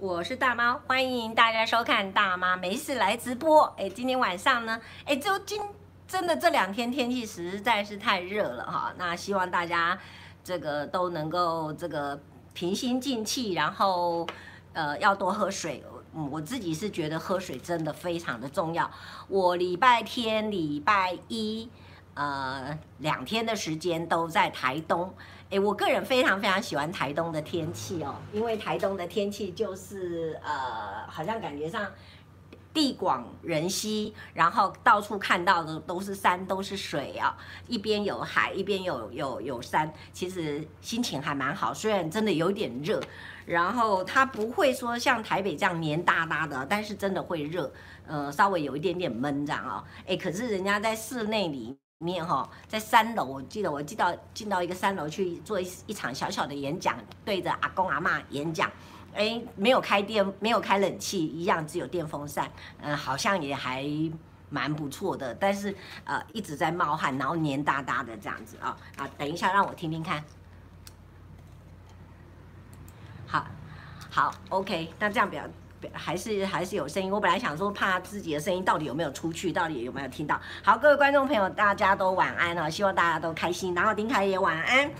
我是大妈，欢迎大家收看大妈没事来直播。哎，今天晚上呢，哎，就今真的这两天天气实在是太热了哈。那希望大家这个都能够这个平心静气，然后呃要多喝水。我自己是觉得喝水真的非常的重要。我礼拜天、礼拜一，呃，两天的时间都在台东。诶，我个人非常非常喜欢台东的天气哦，因为台东的天气就是呃，好像感觉上地广人稀，然后到处看到的都是山，都是水啊，一边有海，一边有有有山，其实心情还蛮好。虽然真的有点热。然后它不会说像台北这样黏哒哒的，但是真的会热，呃，稍微有一点点闷这样哦。哎，可是人家在室内里面哈、在三楼，我记得我记到进到一个三楼去做一一场小小的演讲，对着阿公阿嬷演讲，哎，没有开电，没有开冷气，一样只有电风扇，嗯、好像也还蛮不错的，但是呃一直在冒汗，然后黏哒哒的这样子啊、啊，等一下让我听听看。好，好，OK，那这样比较还是还是有声音。我本来想说，怕自己的声音到底有没有出去，到底有没有听到。好，各位观众朋友，大家都晚安了，希望大家都开心。然后丁凯也晚安。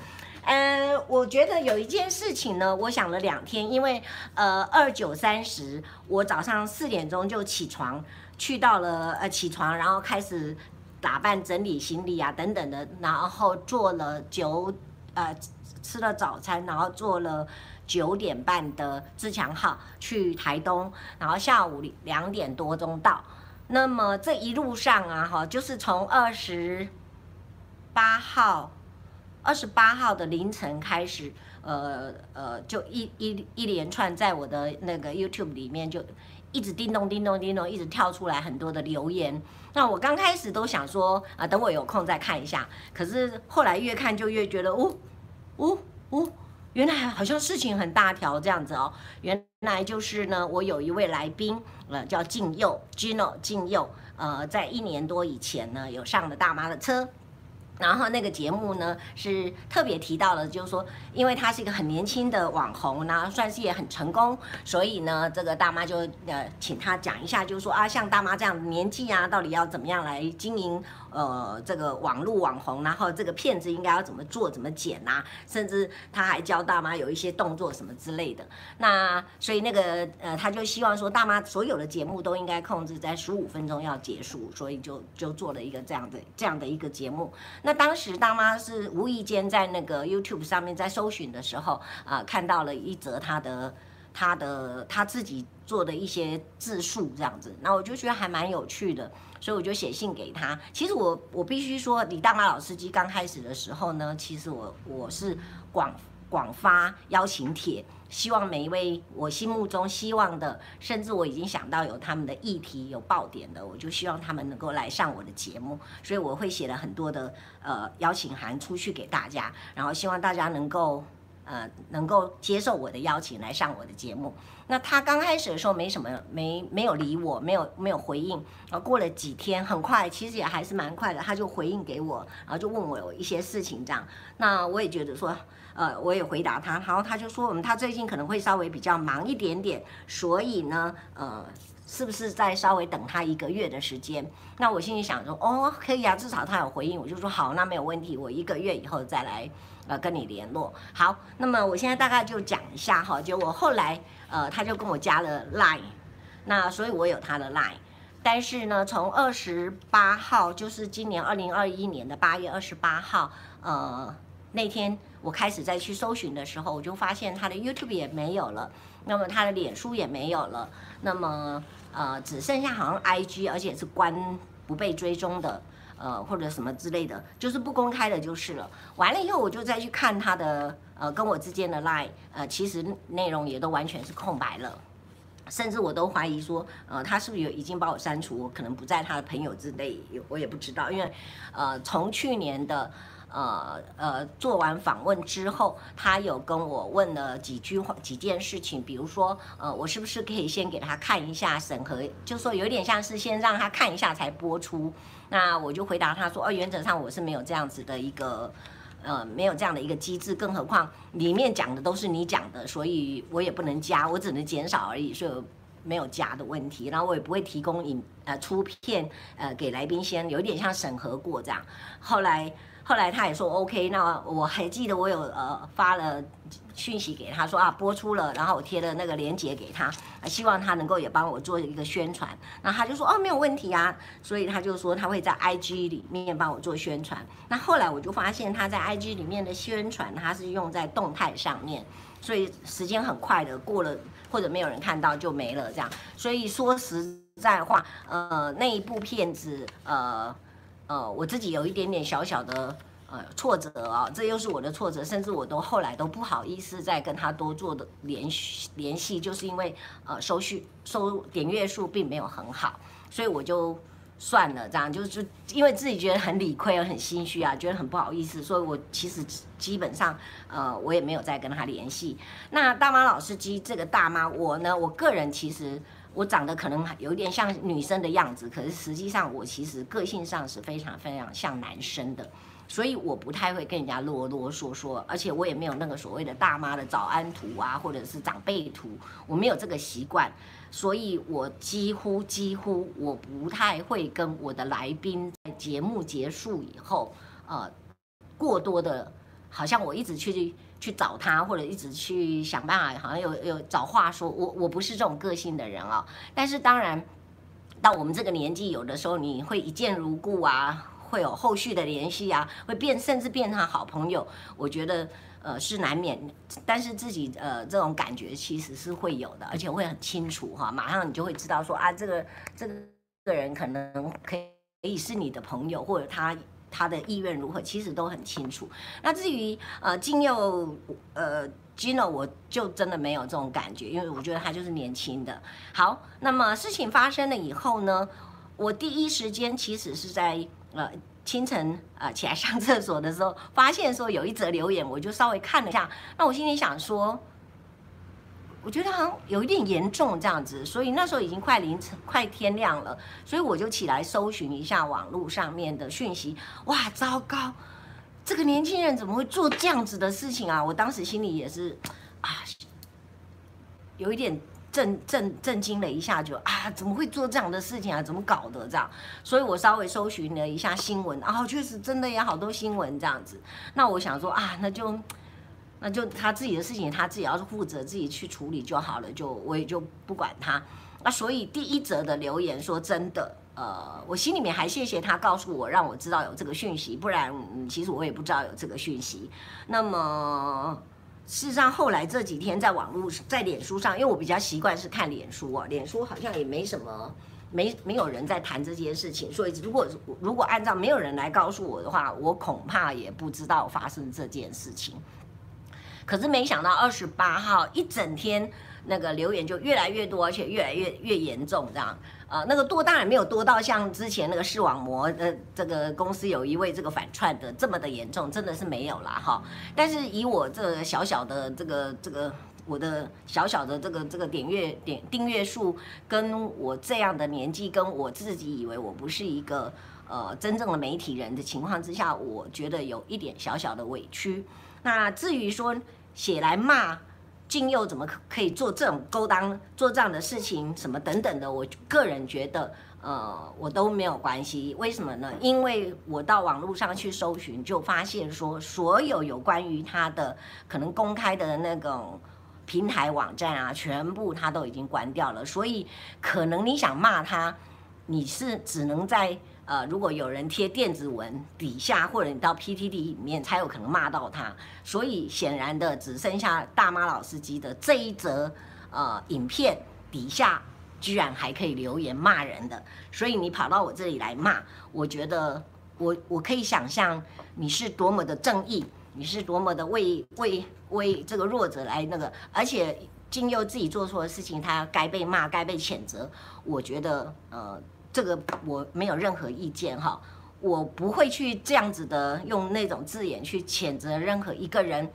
嗯，我觉得有一件事情呢，我想了两天，因为呃二九三十，我早上四点钟就起床，去到了呃起床，然后开始打扮、整理行李啊等等的，然后做了九呃吃了早餐，然后做了。九点半的自强号去台东，然后下午两点多钟到。那么这一路上啊，哈，就是从二十八号、二十八号的凌晨开始，呃呃，就一一一连串在我的那个 YouTube 里面就一直叮咚叮咚叮咚，一直跳出来很多的留言。那我刚开始都想说啊，等我有空再看一下。可是后来越看就越觉得，呜呜呜。原来好像事情很大条这样子哦，原来就是呢，我有一位来宾，呃，叫静佑，Gino 静佑，呃，在一年多以前呢，有上了大妈的车。然后那个节目呢，是特别提到了，就是说，因为他是一个很年轻的网红，然后算是也很成功，所以呢，这个大妈就呃请他讲一下，就是说啊，像大妈这样年纪啊，到底要怎么样来经营呃这个网络网红，然后这个骗子应该要怎么做、怎么剪啊，甚至他还教大妈有一些动作什么之类的。那所以那个呃，他就希望说，大妈所有的节目都应该控制在十五分钟要结束，所以就就做了一个这样的这样的一个节目。那当时大妈是无意间在那个 YouTube 上面在搜寻的时候，啊、看到了一则他的他的他自己做的一些自述这样子，那我就觉得还蛮有趣的，所以我就写信给他。其实我我必须说，李大妈老司机刚开始的时候呢，其实我我是广广发邀请帖。希望每一位我心目中希望的，甚至我已经想到有他们的议题有爆点的，我就希望他们能够来上我的节目，所以我会写了很多的呃邀请函出去给大家，然后希望大家能够呃能够接受我的邀请来上我的节目。那他刚开始的时候没什么没没有理我，没有没有回应，然后过了几天，很快其实也还是蛮快的，他就回应给我，然后就问我有一些事情这样，那我也觉得说。呃，我也回答他，然后他就说，嗯，他最近可能会稍微比较忙一点点，所以呢，呃，是不是再稍微等他一个月的时间？那我心里想说，哦，可以啊，至少他有回应，我就说好，那没有问题，我一个月以后再来，呃，跟你联络。好，那么我现在大概就讲一下哈，就我后来，呃，他就跟我加了 Line，那所以我有他的 Line，但是呢，从二十八号，就是今年二零二一年的八月二十八号，呃。那天我开始再去搜寻的时候，我就发现他的 YouTube 也没有了，那么他的脸书也没有了，那么呃只剩下好像 IG，而且是关不被追踪的，呃或者什么之类的，就是不公开的，就是了。完了以后我就再去看他的呃跟我之间的 Line，呃其实内容也都完全是空白了，甚至我都怀疑说，呃他是不是有已经把我删除，我可能不在他的朋友之内，我也不知道，因为呃从去年的。呃呃，做完访问之后，他有跟我问了几句话、几件事情，比如说，呃，我是不是可以先给他看一下审核，就说有点像是先让他看一下才播出。那我就回答他说，哦，原则上我是没有这样子的一个呃，没有这样的一个机制，更何况里面讲的都是你讲的，所以我也不能加，我只能减少而已，所以没有加的问题。然后我也不会提供影呃出片呃给来宾先，有点像审核过这样。后来后来他也说 OK，那我还记得我有呃发了。讯息给他说啊，播出了，然后我贴了那个链接给他，希望他能够也帮我做一个宣传。那他就说哦，没有问题啊，所以他就说他会在 IG 里面帮我做宣传。那后来我就发现他在 IG 里面的宣传，他是用在动态上面，所以时间很快的过了，或者没有人看到就没了这样。所以说实在话，呃，那一部片子，呃呃，我自己有一点点小小的。呃，挫折啊，这又是我的挫折，甚至我都后来都不好意思再跟他多做的联系联系，就是因为呃收续收点阅数并没有很好，所以我就算了，这样就是因为自己觉得很理亏，很心虚啊，觉得很不好意思，所以我其实基本上呃我也没有再跟他联系。那大妈老司机这个大妈，我呢，我个人其实我长得可能有点像女生的样子，可是实际上我其实个性上是非常非常像男生的。所以我不太会跟人家啰啰嗦嗦，而且我也没有那个所谓的大妈的早安图啊，或者是长辈图，我没有这个习惯，所以我几乎几乎我不太会跟我的来宾在节目结束以后，呃，过多的，好像我一直去去找他，或者一直去想办法，好像有有找话说，我我不是这种个性的人啊。但是当然，到我们这个年纪，有的时候你会一见如故啊。会有后续的联系啊，会变，甚至变成好朋友。我觉得，呃，是难免，但是自己呃这种感觉其实是会有的，而且会很清楚哈，马上你就会知道说啊，这个这个人可能可以可以是你的朋友，或者他他的意愿如何，其实都很清楚。那至于呃金佑呃 Gino，我就真的没有这种感觉，因为我觉得他就是年轻的。好，那么事情发生了以后呢，我第一时间其实是在。呃，清晨呃起来上厕所的时候，发现说有一则留言，我就稍微看了一下。那我心里想说，我觉得好像有一点严重这样子，所以那时候已经快凌晨、快天亮了，所以我就起来搜寻一下网络上面的讯息。哇，糟糕，这个年轻人怎么会做这样子的事情啊？我当时心里也是啊，有一点。震震震惊了一下就，啊，怎么会做这样的事情啊？怎么搞的这样？所以我稍微搜寻了一下新闻，啊，确实真的有好多新闻这样子。那我想说啊，那就那就他自己的事情，他自己要是负责自己去处理就好了，就我也就不管他。那所以第一则的留言说真的，呃，我心里面还谢谢他告诉我，让我知道有这个讯息，不然其实我也不知道有这个讯息。那么。事实上，后来这几天在网络、在脸书上，因为我比较习惯是看脸书啊，脸书好像也没什么，没没有人在谈这件事情，所以如果如果按照没有人来告诉我的话，我恐怕也不知道发生这件事情。可是没想到二十八号一整天，那个留言就越来越多，而且越来越越严重，这样。呃，那个多当然没有多到像之前那个视网膜的这个公司有一位这个反串的这么的严重，真的是没有啦哈。但是以我这小小的这个这个我的小小的这个这个点阅点订阅数，跟我这样的年纪，跟我自己以为我不是一个呃真正的媒体人的情况之下，我觉得有一点小小的委屈。那至于说写来骂。靖祐怎么可以做这种勾当，做这样的事情，什么等等的？我个人觉得，呃，我都没有关系。为什么呢？因为我到网络上去搜寻，就发现说，所有有关于他的可能公开的那种平台网站啊，全部他都已经关掉了。所以，可能你想骂他，你是只能在。呃，如果有人贴电子文底下，或者你到 PTT 里面，才有可能骂到他。所以显然的，只剩下大妈老司机的这一则呃影片底下，居然还可以留言骂人的。所以你跑到我这里来骂，我觉得我我可以想象你是多么的正义，你是多么的为为为这个弱者来那个，而且金佑自己做错的事情，他该被骂，该被谴责。我觉得呃。这个我没有任何意见哈，我不会去这样子的用那种字眼去谴责任何一个人，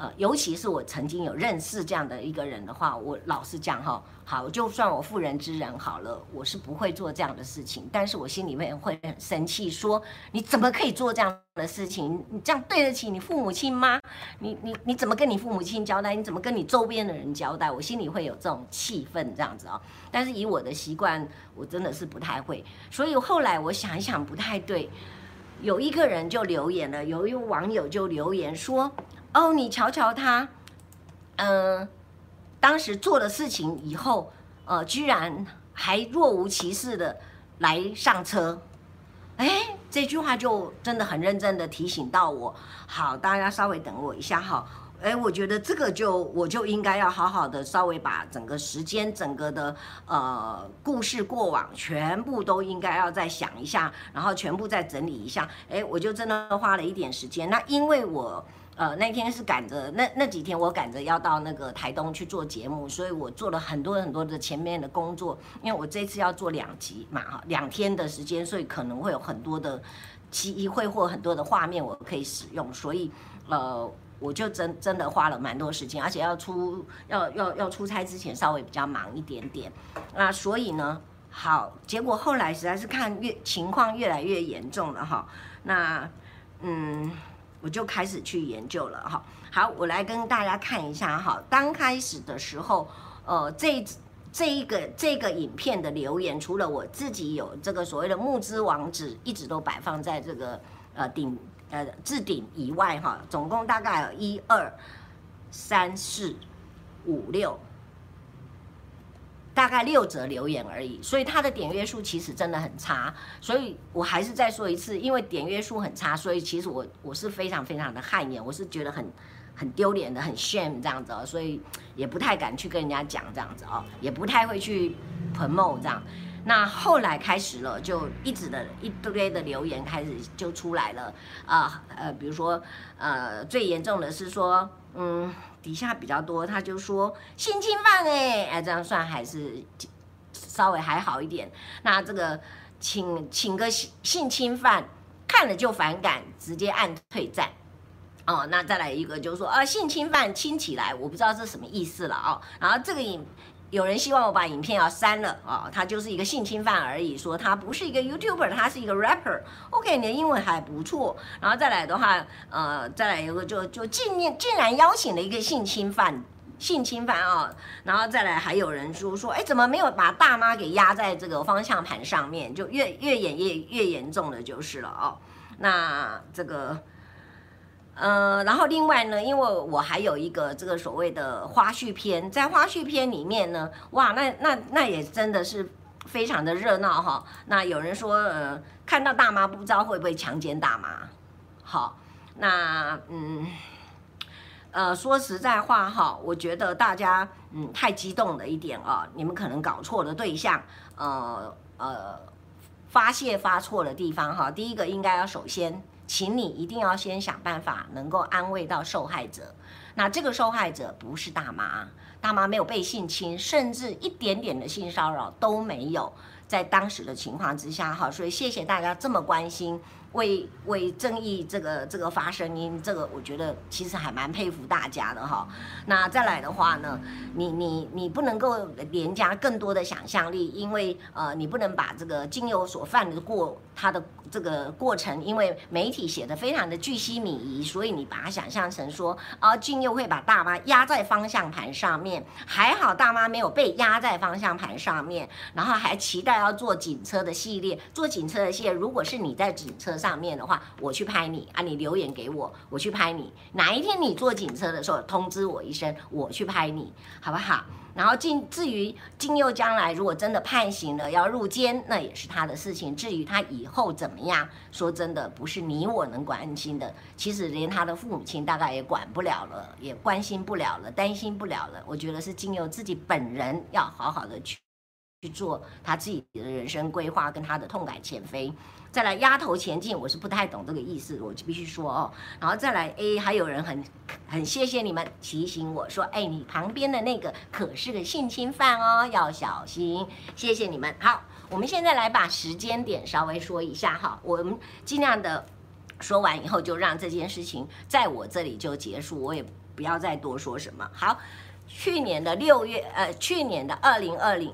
呃，尤其是我曾经有认识这样的一个人的话，我老实讲哈，好，就算我妇人之仁好了，我是不会做这样的事情，但是我心里面会很生气，说你怎么可以做这样的事情？你这样对得起你父母亲吗？你你你怎么跟你父母亲交代？你怎么跟你周边的人交代？我心里会有这种气愤这样子啊。但是以我的习惯，我真的是不太会。所以后来我想一想，不太对。有一个人就留言了，有一位网友就留言说。哦，你瞧瞧他，嗯、当时做了事情以后，呃，居然还若无其事的来上车，哎，这句话就真的很认真的提醒到我。好，大家稍微等我一下哈。哎，我觉得这个就我就应该要好好的稍微把整个时间、整个的呃故事过往全部都应该要再想一下，然后全部再整理一下。哎，我就真的花了一点时间。那因为我。呃，那天是赶着那那几天，我赶着要到那个台东去做节目，所以我做了很多很多的前面的工作。因为我这次要做两集嘛，哈，两天的时间，所以可能会有很多的机会或很多的画面我可以使用，所以呃，我就真真的花了蛮多时间，而且要出要要要出差之前稍微比较忙一点点。那所以呢，好，结果后来实在是看越情况越来越严重了哈。那嗯。我就开始去研究了哈。好，我来跟大家看一下哈。刚开始的时候，呃，这这一个这个影片的留言，除了我自己有这个所谓的募资网址，一直都摆放在这个呃顶呃置顶以外哈，总共大概有一二三四五六。大概六折留言而已，所以它的点阅数其实真的很差，所以我还是再说一次，因为点阅数很差，所以其实我我是非常非常的汗颜，我是觉得很很丢脸的，很 shame 这样子哦，所以也不太敢去跟人家讲这样子哦，也不太会去 promote 这样。那后来开始了，就一直的一堆的留言开始就出来了啊呃，比如说呃最严重的是说嗯。底下比较多，他就说性侵犯哎，哎，这样算还是稍微还好一点。那这个请请个性性侵犯看了就反感，直接按退战。哦，那再来一个就是说啊，性侵犯亲起来，我不知道是什么意思了哦。然后这个影。有人希望我把影片要删了啊、哦，他就是一个性侵犯而已，说他不是一个 YouTuber，他是一个 rapper。OK，你的英文还不错。然后再来的话，呃，再来一个就就竟然竟然邀请了一个性侵犯，性侵犯啊、哦。然后再来还有人说说，哎，怎么没有把大妈给压在这个方向盘上面？就越越演越越严重的就是了哦。那这个。呃，然后另外呢，因为我还有一个这个所谓的花絮片，在花絮片里面呢，哇，那那那也真的是非常的热闹哈。那有人说，呃，看到大妈不知道会不会强奸大妈？好，那嗯，呃，说实在话哈，我觉得大家嗯太激动了一点啊，你们可能搞错了对象，呃呃，发泄发错的地方哈。第一个应该要首先。请你一定要先想办法能够安慰到受害者。那这个受害者不是大妈，大妈没有被性侵，甚至一点点的性骚扰都没有。在当时的情况之下，哈，所以谢谢大家这么关心。为为正义这个这个发声音，这个我觉得其实还蛮佩服大家的哈。那再来的话呢，你你你不能够连加更多的想象力，因为呃你不能把这个靖祐所犯的过他的这个过程，因为媒体写的非常的巨细靡遗，所以你把它想象成说啊靖祐会把大妈压在方向盘上面，还好大妈没有被压在方向盘上面，然后还期待要坐警车的系列，坐警车的系列，如果是你在警车。上面的话，我去拍你啊！你留言给我，我去拍你。哪一天你坐警车的时候，通知我一声，我去拍你，好不好？然后至至于金佑将来如果真的判刑了要入监，那也是他的事情。至于他以后怎么样，说真的，不是你我能关心的。其实连他的父母亲大概也管不了了，也关心不了了，担心不了了。我觉得是金佑自己本人要好好的去去做他自己的人生规划，跟他的痛改前非。再来压头前进，我是不太懂这个意思，我就必须说哦。然后再来 A，还有人很很谢谢你们提醒我说，哎，你旁边的那个可是个性侵犯哦，要小心。谢谢你们。好，我们现在来把时间点稍微说一下哈，我们尽量的说完以后就让这件事情在我这里就结束，我也。不要再多说什么。好，去年的六月，呃，去年的二零二零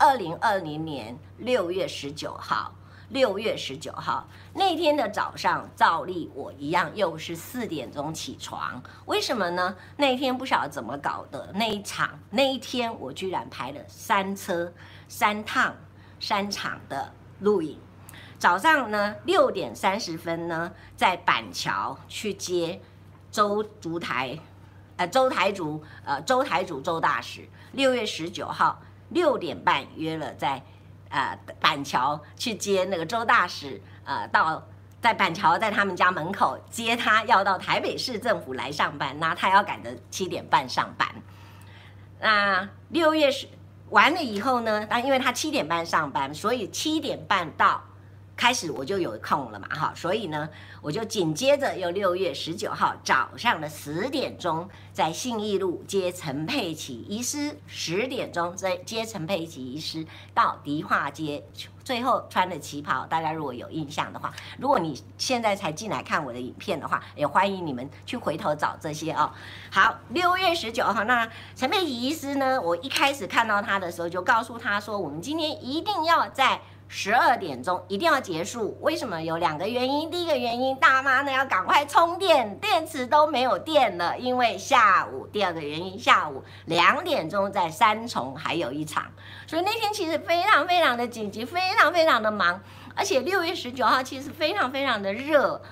二零二零年六月十九号。六月十九号那天的早上，照例我一样又是四点钟起床。为什么呢？那天不晓得怎么搞的，那一场那一天我居然排了三车三趟三场的录影。早上呢六点三十分呢，在板桥去接周竹台，呃周台主呃周台主周大使。六月十九号六点半约了在。呃，板桥去接那个周大使，呃，到在板桥在他们家门口接他，要到台北市政府来上班，那他要赶着七点半上班。那六月十完了以后呢，那因为他七点半上班，所以七点半到。开始我就有空了嘛，哈，所以呢，我就紧接着又六月十九号早上的十点钟，在信义路接陈佩琪医师，十点钟在接陈佩琪医师到迪化街，最后穿的旗袍，大家如果有印象的话，如果你现在才进来看我的影片的话，也欢迎你们去回头找这些哦。好，六月十九号，那陈佩琪医师呢，我一开始看到他的时候就告诉他说，我们今天一定要在。十二点钟一定要结束，为什么？有两个原因。第一个原因，大妈呢要赶快充电，电池都没有电了，因为下午。第二个原因，下午两点钟在三重还有一场，所以那天其实非常非常的紧急，非常非常的忙，而且六月十九号其实非常非常的热。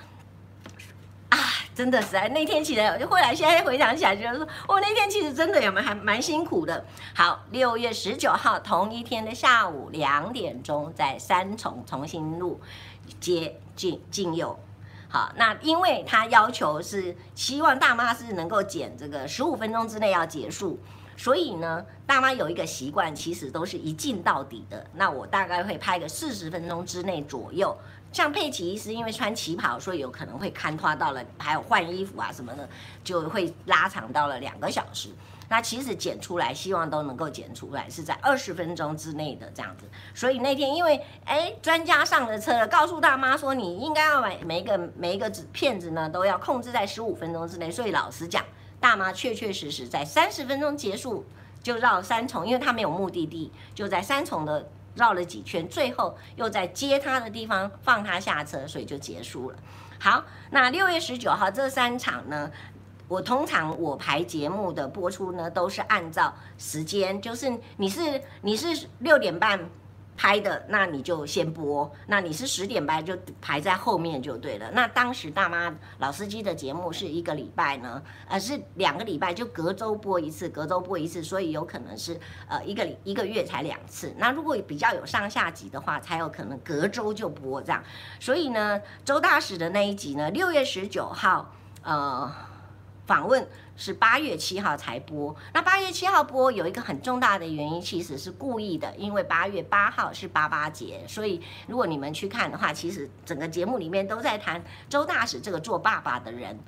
真的实在那天起来，我就，后来现在回想起来，就是说，我那天其实真的也蛮还蛮辛苦的。好，六月十九号同一天的下午两点钟，在三重重新路接进进右。好，那因为他要求是希望大妈是能够剪这个十五分钟之内要结束，所以呢，大妈有一个习惯，其实都是一镜到底的。那我大概会拍个四十分钟之内左右。像佩奇医师，因为穿旗袍，所以有可能会看花到了，还有换衣服啊什么的，就会拉长到了两个小时。那其实剪出来，希望都能够剪出来，是在二十分钟之内的这样子。所以那天因为哎，专家上了车了，告诉大妈说，你应该要买每一个每一个纸片子呢，都要控制在十五分钟之内。所以老实讲，大妈确确实实在三十分钟结束就绕三重，因为她没有目的地，就在三重的。绕了几圈，最后又在接他的地方放他下车，所以就结束了。好，那六月十九号这三场呢，我通常我排节目的播出呢，都是按照时间，就是你是你是六点半。拍的，那你就先播，那你是十点半就排在后面就对了。那当时大妈老司机的节目是一个礼拜呢，呃是两个礼拜就隔周播一次，隔周播一次，所以有可能是呃一个一个月才两次。那如果比较有上下集的话，才有可能隔周就播这样。所以呢，周大使的那一集呢，六月十九号，呃。访问是八月七号才播，那八月七号播有一个很重大的原因，其实是故意的，因为八月八号是八八节，所以如果你们去看的话，其实整个节目里面都在谈周大使这个做爸爸的人，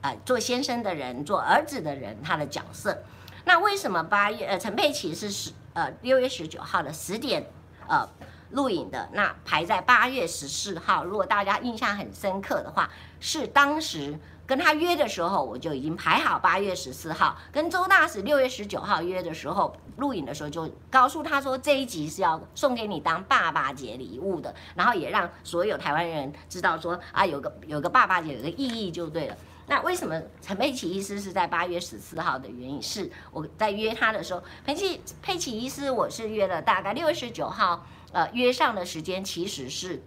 呃，做先生的人，做儿子的人，他的角色。那为什么八月呃陈佩琪是十呃六月十九号的十点呃录影的？那排在八月十四号，如果大家印象很深刻的话，是当时。跟他约的时候，我就已经排好八月十四号。跟周大使六月十九号约的时候，录影的时候就告诉他说，这一集是要送给你当爸爸节礼物的，然后也让所有台湾人知道说啊，有个有个爸爸节有个意义就对了。那为什么陈佩琪医师是在八月十四号的原因是我在约他的时候，佩琪佩琪医师我是约了大概六月十九号，呃，约上的时间其实是。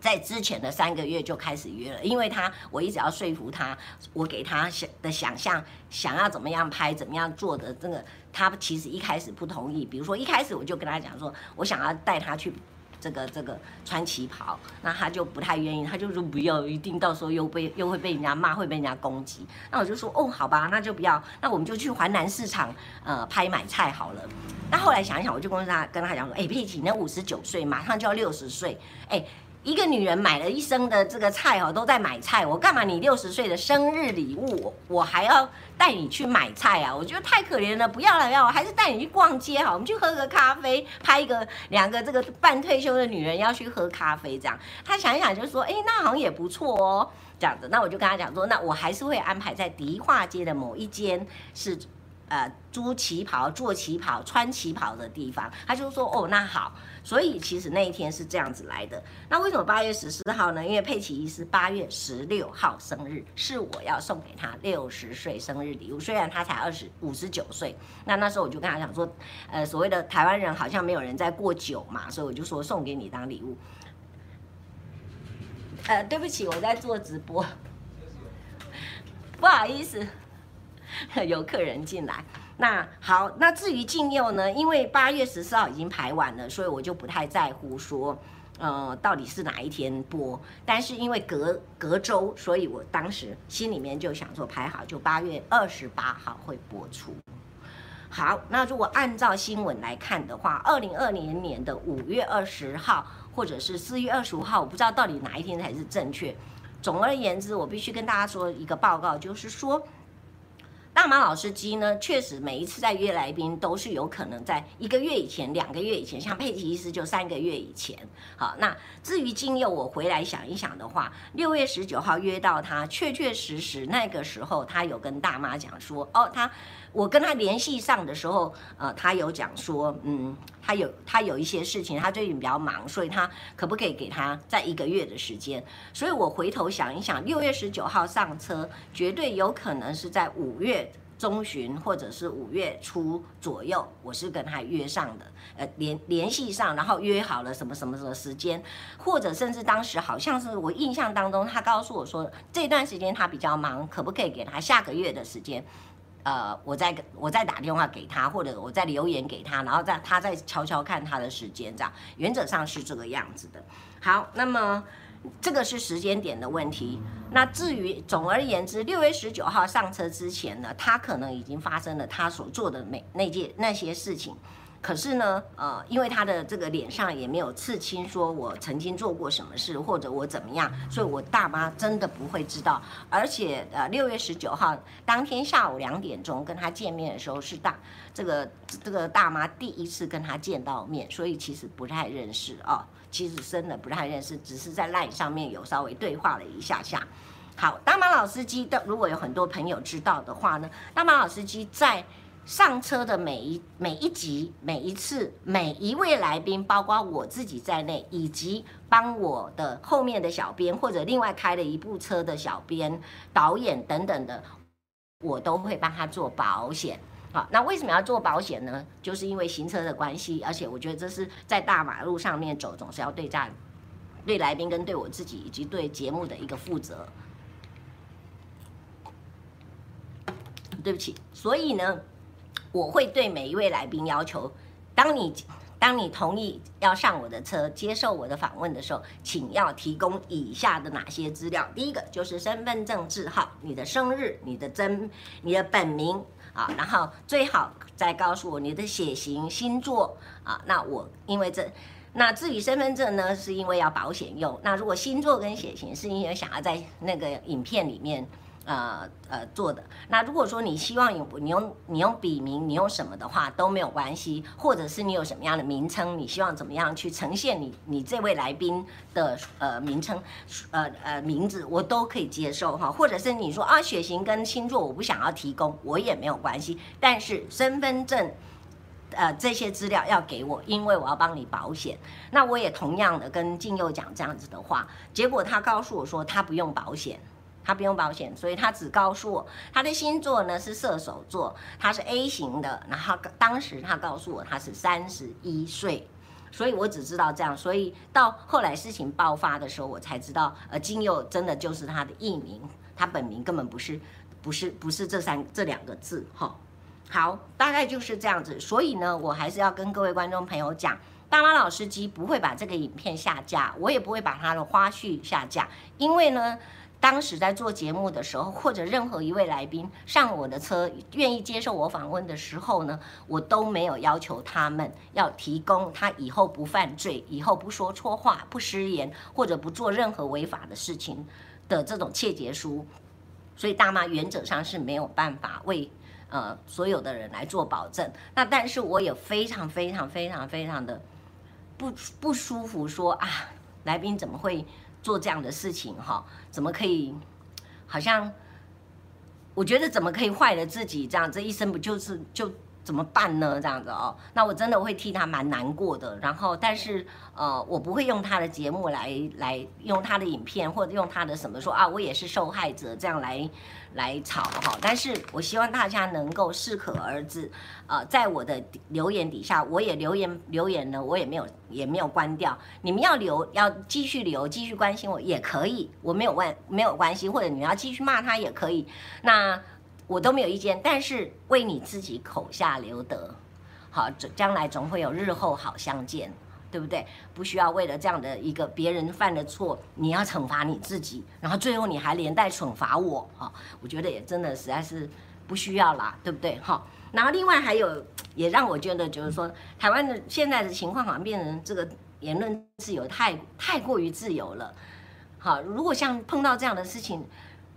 在之前的三个月就开始约了，因为他我一直要说服他，我给他想的想象，想要怎么样拍，怎么样做的这个，他其实一开始不同意。比如说一开始我就跟他讲说，我想要带他去这个这个穿旗袍，那他就不太愿意，他就说不要，一定到时候又被又会被人家骂，会被人家攻击。那我就说哦，好吧，那就不要，那我们就去环南市场呃拍买菜好了。那后来想一想，我就跟他跟他讲说，哎，佩琪，那五十九岁，马上就要六十岁，哎。一个女人买了一生的这个菜哦，都在买菜。我干嘛？你六十岁的生日礼物，我还要带你去买菜啊？我觉得太可怜了，不要了，不要，我还是带你去逛街好。我们去喝个咖啡，拍一个两个这个半退休的女人要去喝咖啡这样。他想一想就说，哎，那好像也不错哦。这样子，那我就跟他讲说，那我还是会安排在迪化街的某一间是。呃，租旗袍、做旗袍、穿旗袍的地方，他就说哦，那好，所以其实那一天是这样子来的。那为什么八月十四号呢？因为佩奇医师八月十六号生日，是我要送给他六十岁生日礼物。虽然他才二十五十九岁，那那时候我就跟他讲说，呃，所谓的台湾人好像没有人在过九嘛，所以我就说送给你当礼物。呃，对不起，我在做直播，不好意思。有客人进来，那好，那至于静佑呢？因为八月十四号已经排完了，所以我就不太在乎说，呃，到底是哪一天播。但是因为隔隔周，所以我当时心里面就想说排好，就八月二十八号会播出。好，那如果按照新闻来看的话，二零二零年的五月二十号或者是四月二十五号，我不知道到底哪一天才是正确。总而言之，我必须跟大家说一个报告，就是说。大马老师机呢，确实每一次在约来宾都是有可能在一个月以前、两个月以前，像佩奇医师就三个月以前。好，那至于金佑，我回来想一想的话，六月十九号约到他，确确实实那个时候他有跟大妈讲说，哦，他。我跟他联系上的时候，呃，他有讲说，嗯，他有他有一些事情，他最近比较忙，所以他可不可以给他在一个月的时间？所以我回头想一想，六月十九号上车，绝对有可能是在五月中旬或者是五月初左右，我是跟他约上的，呃，联联系上，然后约好了什么什么什么时间，或者甚至当时好像是我印象当中，他告诉我说这段时间他比较忙，可不可以给他下个月的时间？呃，我再我再打电话给他，或者我再留言给他，然后再他再悄悄看他的时间，这样原则上是这个样子的。好，那么这个是时间点的问题。那至于总而言之，六月十九号上车之前呢，他可能已经发生了他所做的每那件那些事情。可是呢，呃，因为他的这个脸上也没有刺青，说我曾经做过什么事，或者我怎么样，所以我大妈真的不会知道。而且，呃，六月十九号当天下午两点钟跟他见面的时候，是大这个这个大妈第一次跟他见到面，所以其实不太认识哦，其实真的不太认识，只是在 LINE 上面有稍微对话了一下下。好，大马老司机的，如果有很多朋友知道的话呢，大马老司机在。上车的每一每一集、每一次、每一位来宾，包括我自己在内，以及帮我的后面的小编或者另外开了一部车的小编、导演等等的，我都会帮他做保险。好，那为什么要做保险呢？就是因为行车的关系，而且我觉得这是在大马路上面走，总是要对站、对来宾跟对我自己以及对节目的一个负责。对不起，所以呢。我会对每一位来宾要求，当你当你同意要上我的车，接受我的访问的时候，请要提供以下的哪些资料？第一个就是身份证字号、你的生日、你的真、你的本名啊，然后最好再告诉我你的血型、星座啊。那我因为这，那至于身份证呢，是因为要保险用。那如果星座跟血型是因为想要在那个影片里面。呃呃做的。那如果说你希望用你用你用笔名，你用什么的话都没有关系，或者是你有什么样的名称，你希望怎么样去呈现你你这位来宾的呃名称，呃呃名字，我都可以接受哈。或者是你说啊血型跟星座我不想要提供，我也没有关系。但是身份证呃这些资料要给我，因为我要帮你保险。那我也同样的跟静佑讲这样子的话，结果他告诉我说他不用保险。他不用保险，所以他只告诉我他的星座呢是射手座，他是 A 型的。然后当时他告诉我他是三十一岁，所以我只知道这样。所以到后来事情爆发的时候，我才知道，呃，金佑真的就是他的艺名，他本名根本不是，不是，不是这三这两个字。哈，好，大概就是这样子。所以呢，我还是要跟各位观众朋友讲，大妈老司机不会把这个影片下架，我也不会把他的花絮下架，因为呢。当时在做节目的时候，或者任何一位来宾上我的车，愿意接受我访问的时候呢，我都没有要求他们要提供他以后不犯罪、以后不说错话、不失言或者不做任何违法的事情的这种切结书。所以大妈原则上是没有办法为呃所有的人来做保证。那但是我也非常非常非常非常的不不舒服说，说啊，来宾怎么会？做这样的事情哈？怎么可以？好像我觉得怎么可以坏了自己这样？这一生不就是就？怎么办呢？这样子哦，那我真的会替他蛮难过的。然后，但是呃，我不会用他的节目来来用他的影片，或者用他的什么说啊，我也是受害者这样来来吵哈。但是我希望大家能够适可而止。呃，在我的留言底下，我也留言留言呢，我也没有也没有关掉。你们要留要继续留，继续关心我也可以，我没有问没有关系，或者你们要继续骂他也可以。那。我都没有意见，但是为你自己口下留德，好，将来总会有日后好相见，对不对？不需要为了这样的一个别人犯的错，你要惩罚你自己，然后最后你还连带惩罚我，哈，我觉得也真的实在是不需要啦，对不对？哈，然后另外还有也让我觉得就是说，台湾的现在的情况好像变成这个言论自由太太过于自由了，好，如果像碰到这样的事情，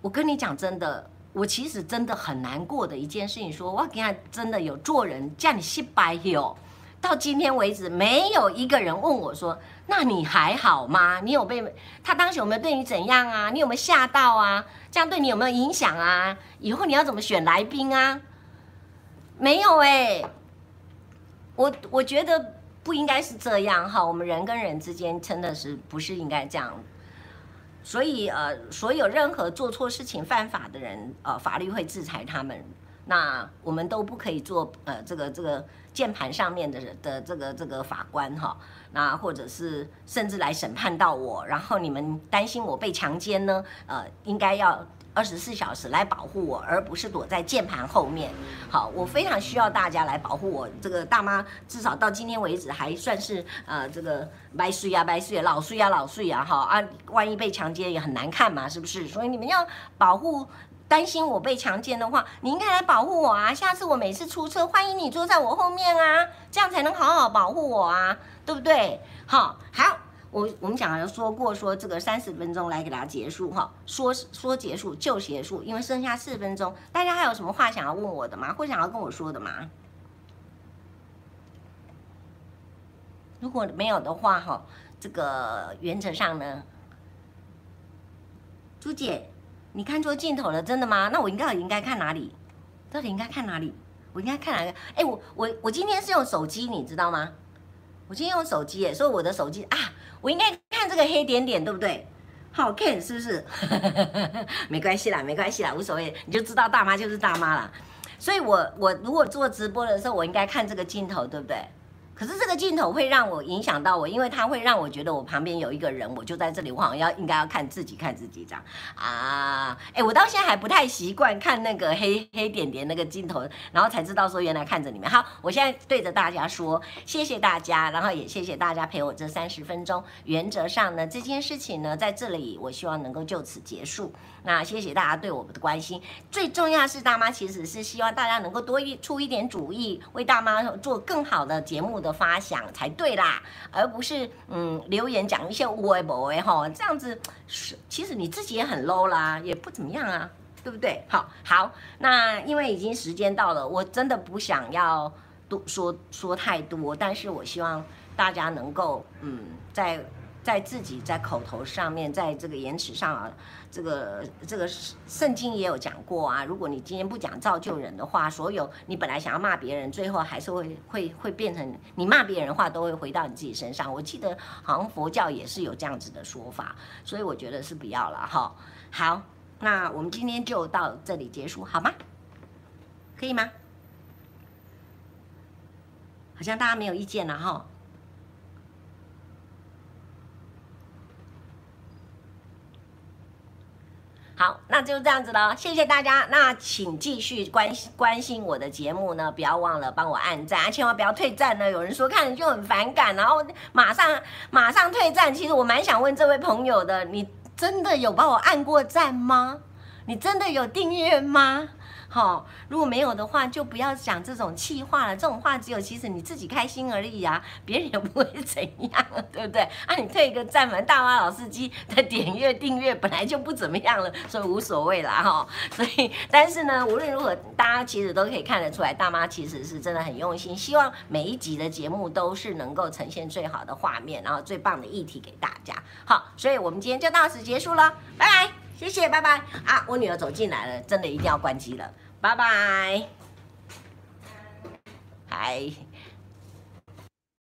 我跟你讲真的。我其实真的很难过的一件事情，说，我跟他真的有做人叫你失败哟，到今天为止没有一个人问我说，那你还好吗？你有被他当时有没有对你怎样啊？你有没有吓到啊？这样对你有没有影响啊？以后你要怎么选来宾啊？没有哎，我我觉得不应该是这样哈，我们人跟人之间真的是不是应该这样。所以呃，所有任何做错事情、犯法的人，呃，法律会制裁他们。那我们都不可以做呃这个这个键盘上面的的这个这个法官哈。那或者是甚至来审判到我，然后你们担心我被强奸呢？呃，应该要。二十四小时来保护我，而不是躲在键盘后面。好，我非常需要大家来保护我。这个大妈至少到今天为止还算是呃，这个白睡呀白睡，老睡呀老睡呀哈啊，万一被强奸也很难看嘛，是不是？所以你们要保护，担心我被强奸的话，你应该来保护我啊。下次我每次出车，欢迎你坐在我后面啊，这样才能好好保护我啊，对不对？好，好。我我们讲了说过说这个三十分钟来给大家结束哈，说说结束就结束，因为剩下四分钟，大家还有什么话想要问我的吗？或想要跟我说的吗？如果没有的话哈，这个原则上呢，朱姐，你看错镜头了，真的吗？那我应该应该看哪里？到底应该看哪里？我应该看哪个？哎，我我我今天是用手机，你知道吗？我今天用手机耶，所以我的手机啊。我应该看这个黑点点，对不对？好看是不是？没关系啦，没关系啦，无所谓，你就知道大妈就是大妈啦。所以我我如果做直播的时候，我应该看这个镜头，对不对？可是这个镜头会让我影响到我，因为它会让我觉得我旁边有一个人，我就在这里，我好像要应该要看自己看自己这样啊。哎，我到现在还不太习惯看那个黑黑点点那个镜头，然后才知道说原来看着你们。好，我现在对着大家说，谢谢大家，然后也谢谢大家陪我这三十分钟。原则上呢，这件事情呢，在这里我希望能够就此结束。那谢谢大家对我们的关心，最重要是大妈其实是希望大家能够多一出一点主意，为大妈做更好的节目的发想才对啦，而不是嗯留言讲一些无为不为哈，这样子是其实你自己也很 low 啦，也不怎么样啊，对不对？好，好，那因为已经时间到了，我真的不想要多说说太多，但是我希望大家能够嗯在。在自己在口头上面，在这个言辞上啊，这个这个圣经也有讲过啊。如果你今天不讲造就人的话，所有你本来想要骂别人，最后还是会会会变成你骂别人的话都会回到你自己身上。我记得好像佛教也是有这样子的说法，所以我觉得是不要了哈。好，那我们今天就到这里结束，好吗？可以吗？好像大家没有意见了哈。好，那就这样子了，谢谢大家。那请继续关心关心我的节目呢，不要忘了帮我按赞啊，千万不要退赞呢。有人说看了就很反感，然后马上马上退赞。其实我蛮想问这位朋友的，你真的有帮我按过赞吗？你真的有订阅吗？好，如果没有的话，就不要讲这种气话了。这种话只有其实你自己开心而已啊，别人也不会怎样，对不对？啊，你退一个赞嘛，大妈老司机的点阅订阅本来就不怎么样了，所以无所谓啦哈。所以，但是呢，无论如何，大家其实都可以看得出来，大妈其实是真的很用心，希望每一集的节目都是能够呈现最好的画面，然后最棒的议题给大家。好，所以我们今天就到此结束了，拜拜。谢谢，拜拜啊！我女儿走进来了，真的一定要关机了，拜拜，嗨。